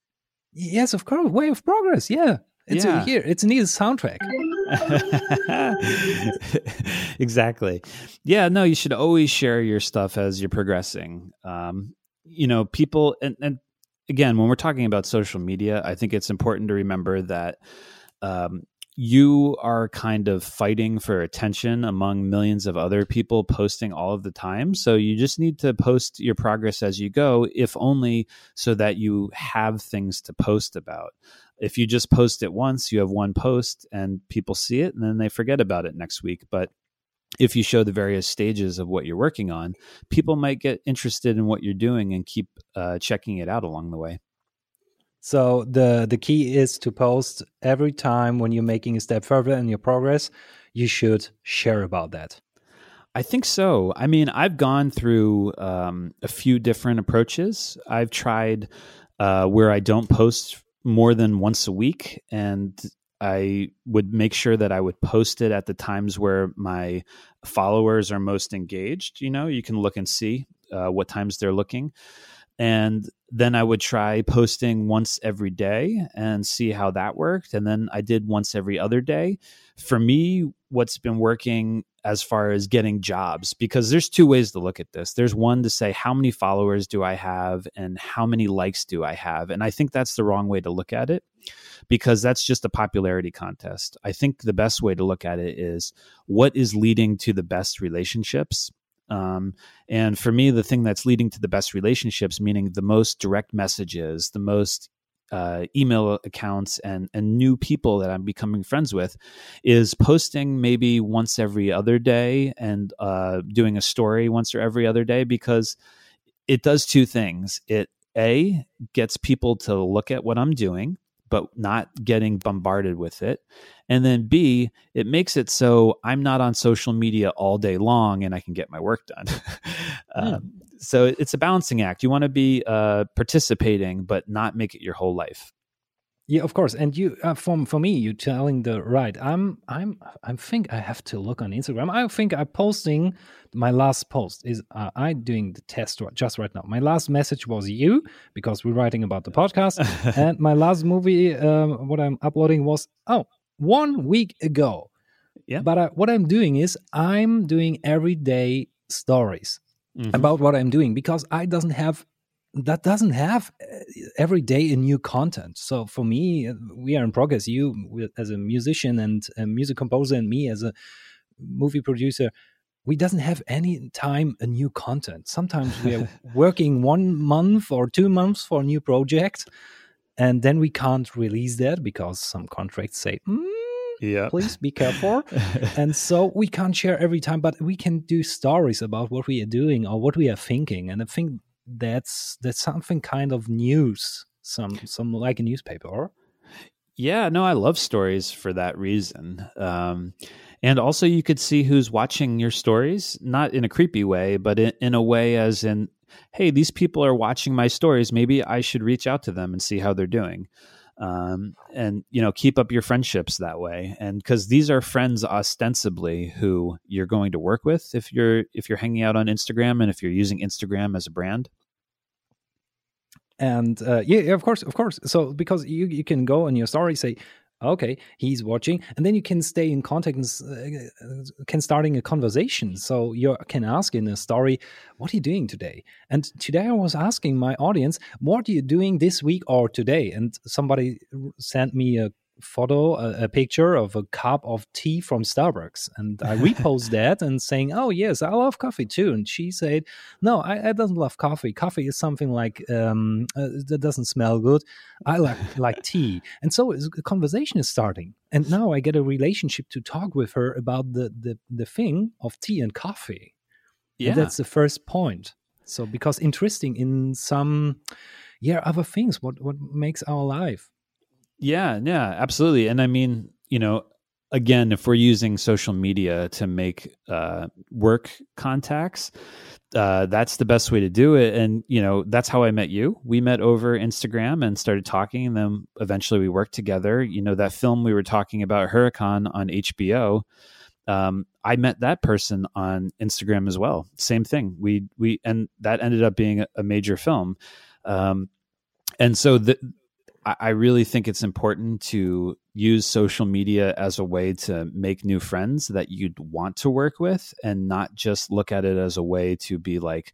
Yes, of course, way of progress. Yeah, it's yeah. Here. It's a neat soundtrack. *laughs* exactly. Yeah, no, you should always share your stuff as you're progressing. Um, you know, people, and, and again, when we're talking about social media, I think it's important to remember that um, you are kind of fighting for attention among millions of other people posting all of the time. So you just need to post your progress as you go, if only so that you have things to post about. If you just post it once, you have one post and people see it and then they forget about it next week. But if you show the various stages of what you're working on, people might get interested in what you're doing and keep uh, checking it out along the way. So the the key is to post every time when you're making a step further in your progress. You should share about that. I think so. I mean, I've gone through um, a few different approaches. I've tried uh, where I don't post more than once a week, and I would make sure that I would post it at the times where my followers are most engaged. You know, you can look and see uh, what times they're looking and then I would try posting once every day and see how that worked. And then I did once every other day. For me, what's been working as far as getting jobs, because there's two ways to look at this. There's one to say, how many followers do I have and how many likes do I have? And I think that's the wrong way to look at it because that's just a popularity contest. I think the best way to look at it is what is leading to the best relationships um, and for me, the thing that's leading to the best relationships, meaning the most direct messages, the most uh, email accounts and and new people that I'm becoming friends with is posting maybe once every other day and uh, doing a story once or every other day because it does two things. It a gets people to look at what I'm doing but not getting bombarded with it. And then B, it makes it so I'm not on social media all day long and I can get my work done. uh, *laughs* so it's a balancing act. You want to be uh, participating, but not make it your whole life. Yeah, of course. And you, uh, for for me, you're telling the right. I'm, I'm, I think I have to look on Instagram. I think I'm posting my last post is uh, I doing the test just right now. My last message was you because we're writing about the podcast, *laughs* and my last movie, um, what I'm uploading was oh one week ago. Yeah. But uh, what I'm doing is I'm doing everyday stories mm-hmm. about what I'm doing because I doesn't have that doesn't have uh, every day a new content. So for me, we are in progress. You as a musician and a music composer, and me as a movie producer, we doesn't have any time a new content. Sometimes we are *laughs* working one month or two months for a new project, and then we can't release that because some contracts say. Mm, yeah please be careful *laughs* and so we can't share every time but we can do stories about what we are doing or what we are thinking and i think that's that's something kind of news, some some like a newspaper. Yeah, no, I love stories for that reason. Um, and also, you could see who's watching your stories, not in a creepy way, but in, in a way as in, hey, these people are watching my stories. Maybe I should reach out to them and see how they're doing. Um, and you know keep up your friendships that way and because these are friends ostensibly who you're going to work with if you're if you're hanging out on instagram and if you're using instagram as a brand and uh, yeah, of course, of course. So because you you can go on your story say, okay, he's watching, and then you can stay in contact and uh, can starting a conversation. So you can ask in a story, what are you doing today? And today I was asking my audience, what are you doing this week or today? And somebody sent me a photo, a, a, picture of a cup of tea from Starbucks, and I repost *laughs* that and saying, "Oh yes, I love coffee too." And she said, "No, I, I don't love coffee. Coffee is something like um, uh, that doesn't smell good. I like *laughs* like tea." And so a conversation is starting, and now I get a relationship to talk with her about the the the thing of tea and coffee. Yeah, and that's the first point. So because interesting in some yeah other things, what what makes our life yeah, yeah, absolutely. And I mean, you know, again, if we're using social media to make uh, work contacts, uh, that's the best way to do it. And you know, that's how I met you. We met over Instagram and started talking, and then eventually we worked together. You know, that film we were talking about, Huracan on HBO. Um, I met that person on Instagram as well. Same thing. We we and that ended up being a major film. Um, and so the I really think it's important to use social media as a way to make new friends that you'd want to work with and not just look at it as a way to be like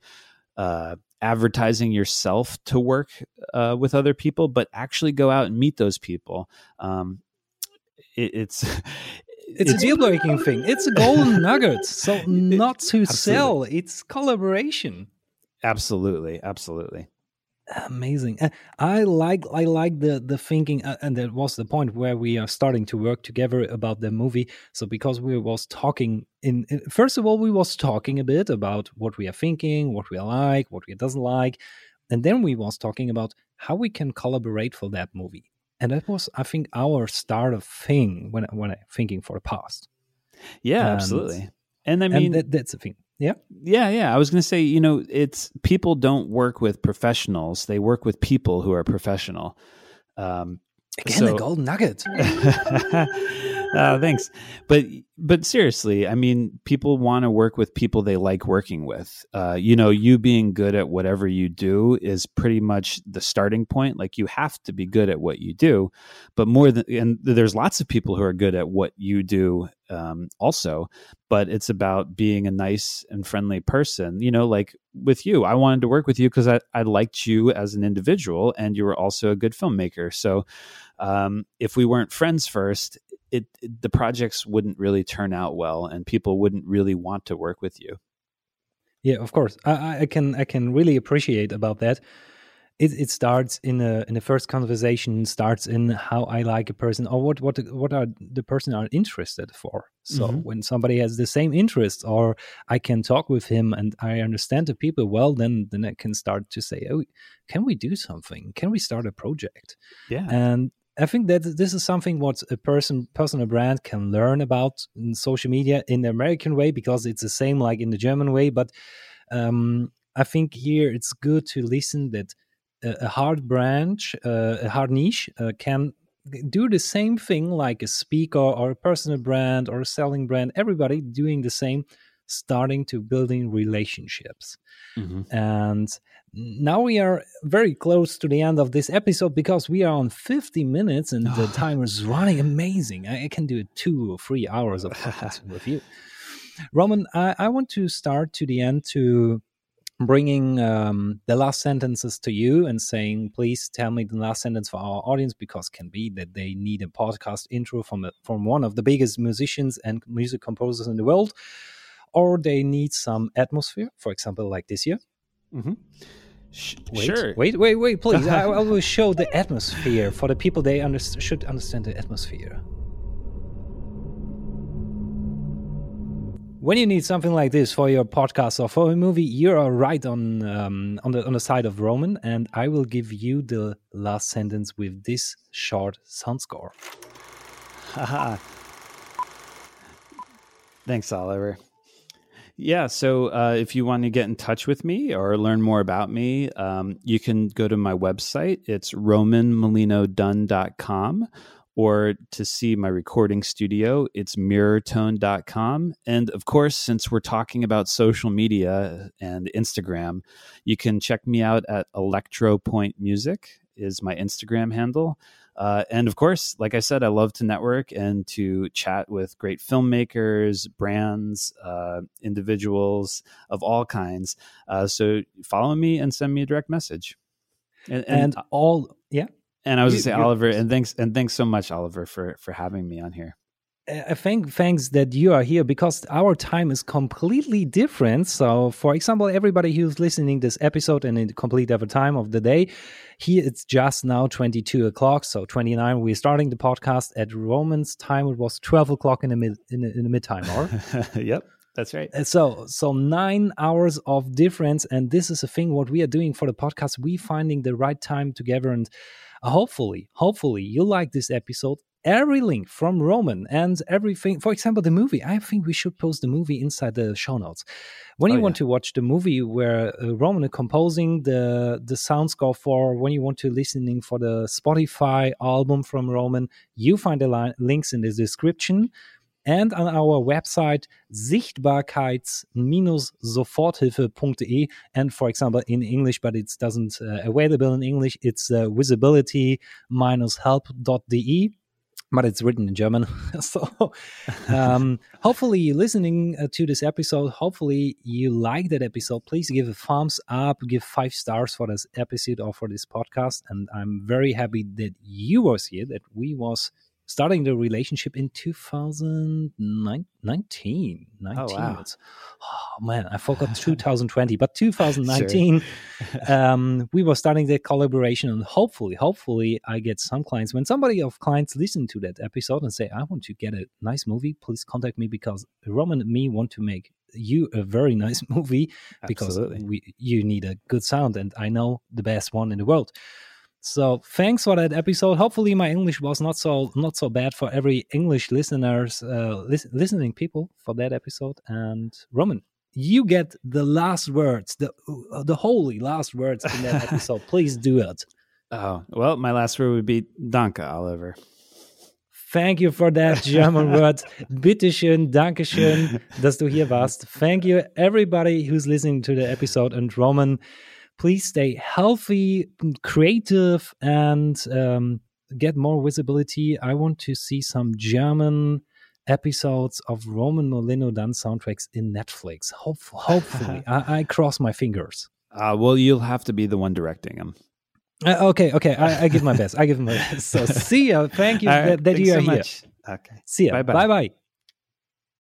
uh, advertising yourself to work uh, with other people, but actually go out and meet those people. Um, it, it's it's, a deal breaking thing. It's a golden nugget. So *laughs* not to sell, it's collaboration. Absolutely, absolutely. Amazing. I like I like the the thinking, uh, and that was the point where we are starting to work together about the movie. So because we was talking in, in first of all, we was talking a bit about what we are thinking, what we like, what we doesn't like, and then we was talking about how we can collaborate for that movie. And that was, I think, our start of thing when when I thinking for the past. Yeah, and, absolutely. And I mean, and that, that's the thing. Yeah. Yeah, yeah. I was going to say, you know, it's people don't work with professionals; they work with people who are professional. Um, Again, so, the gold nugget. *laughs* uh, thanks, but but seriously, I mean, people want to work with people they like working with. Uh, you know, you being good at whatever you do is pretty much the starting point. Like you have to be good at what you do, but more than and there's lots of people who are good at what you do um, also. But it's about being a nice and friendly person. You know, like with you, I wanted to work with you because I, I liked you as an individual, and you were also a good filmmaker. So um, if we weren't friends first, it, it, the projects wouldn't really turn out well, and people wouldn't really want to work with you. Yeah, of course, I, I can I can really appreciate about that. It, it starts in a in the first conversation starts in how I like a person or what what what are the person are interested for. So mm-hmm. when somebody has the same interests or I can talk with him and I understand the people well, then then I can start to say, oh, can we do something? Can we start a project? Yeah, and I think that this is something what a person, personal brand can learn about in social media in the American way because it's the same like in the German way. But um, I think here it's good to listen that a, hard branch, uh, a hard niche, uh, can do the same thing like a speaker or a personal brand or a selling brand. Everybody doing the same, starting to building relationships, mm-hmm. and now we are very close to the end of this episode because we are on 50 minutes and the timer is running amazing. I, can do two or three hours of with you. *laughs* Roman, I, I, want to start to the end to bringing um, the last sentences to you and saying, please tell me the last sentence for our audience because can be that they need a podcast intro from a, from one of the biggest musicians and music composers in the world, or they need some atmosphere, for example, like this year. Mm-hmm. Sh- wait, sure. Wait, wait, wait, please. *laughs* I, I, will show the atmosphere for the people. They under- should understand the atmosphere. When you need something like this for your podcast or for a movie, you are right on um, on the on the side of Roman, and I will give you the last sentence with this short sound score. Thanks, Oliver. Yeah. So uh, if you want to get in touch with me or learn more about me, um, you can go to my website. It's romanmolinodunn.com. Or to see my recording studio, it's mirrortone.com. And of course, since we're talking about social media and Instagram, you can check me out at Electropoint Music is my Instagram handle. Uh, and of course, like I said, I love to network and to chat with great filmmakers, brands, uh, individuals of all kinds. Uh, so follow me and send me a direct message. And, and, and all, yeah. And I was going to say, Oliver, and thanks, and thanks so much, Oliver, for for having me on here. Uh, I think thanks that you are here because our time is completely different. So, for example, everybody who's listening this episode and in complete other time of the day, here it's just now 22 o'clock. So 29, we're starting the podcast at Roman's time. It was 12 o'clock in the mid in the, in the mid time hour. *laughs* yep. That's right. So, so nine hours of difference, and this is a thing. What we are doing for the podcast, we finding the right time together, and hopefully, hopefully, you like this episode every link from Roman and everything. For example, the movie. I think we should post the movie inside the show notes. When oh, you want to watch the movie where uh, Roman is composing the the sound score for, when you want to listening for the Spotify album from Roman, you find the li- links in the description. And on our website sichtbarkeits-soforthilfe.de and for example in English but it doesn't uh, available in English it's uh, visibility-help.de but it's written in German. *laughs* so, um, *laughs* hopefully, listening uh, to this episode. Hopefully, you like that episode. Please give a thumbs up, give five stars for this episode or for this podcast. And I'm very happy that you was here, that we was starting the relationship in 2019. 19. Oh, wow. Oh, man, I forgot *laughs* 2020, but 2019, *laughs* *laughs* um, we were starting the collaboration, and hopefully, hopefully, I get some clients. When somebody of clients listen to that episode and say, "I want to get a nice movie," please contact me because Roman and me want to make you a very nice movie because Absolutely. we you need a good sound, and I know the best one in the world. So thanks for that episode. Hopefully my English was not so not so bad for every English listeners uh, lis- listening people for that episode. And Roman, you get the last words, the uh, the holy last words in that episode. *laughs* Please do it. Oh, well, my last word would be Danke, Oliver. Thank you for that German *laughs* word. Bitteschön, Dankeschön, dass du hier warst. Thank you, everybody who's listening to the episode. And Roman, please stay healthy, creative, and um, get more visibility. I want to see some German episodes of Roman Molino Dunn soundtracks in Netflix. Hope, hopefully, *laughs* I, I cross my fingers. Uh, well, you'll have to be the one directing them. Uh, okay, okay, I, I give my best. I give my best. So *laughs* see you. Thank you that, that you are here. Okay. See you. Bye bye.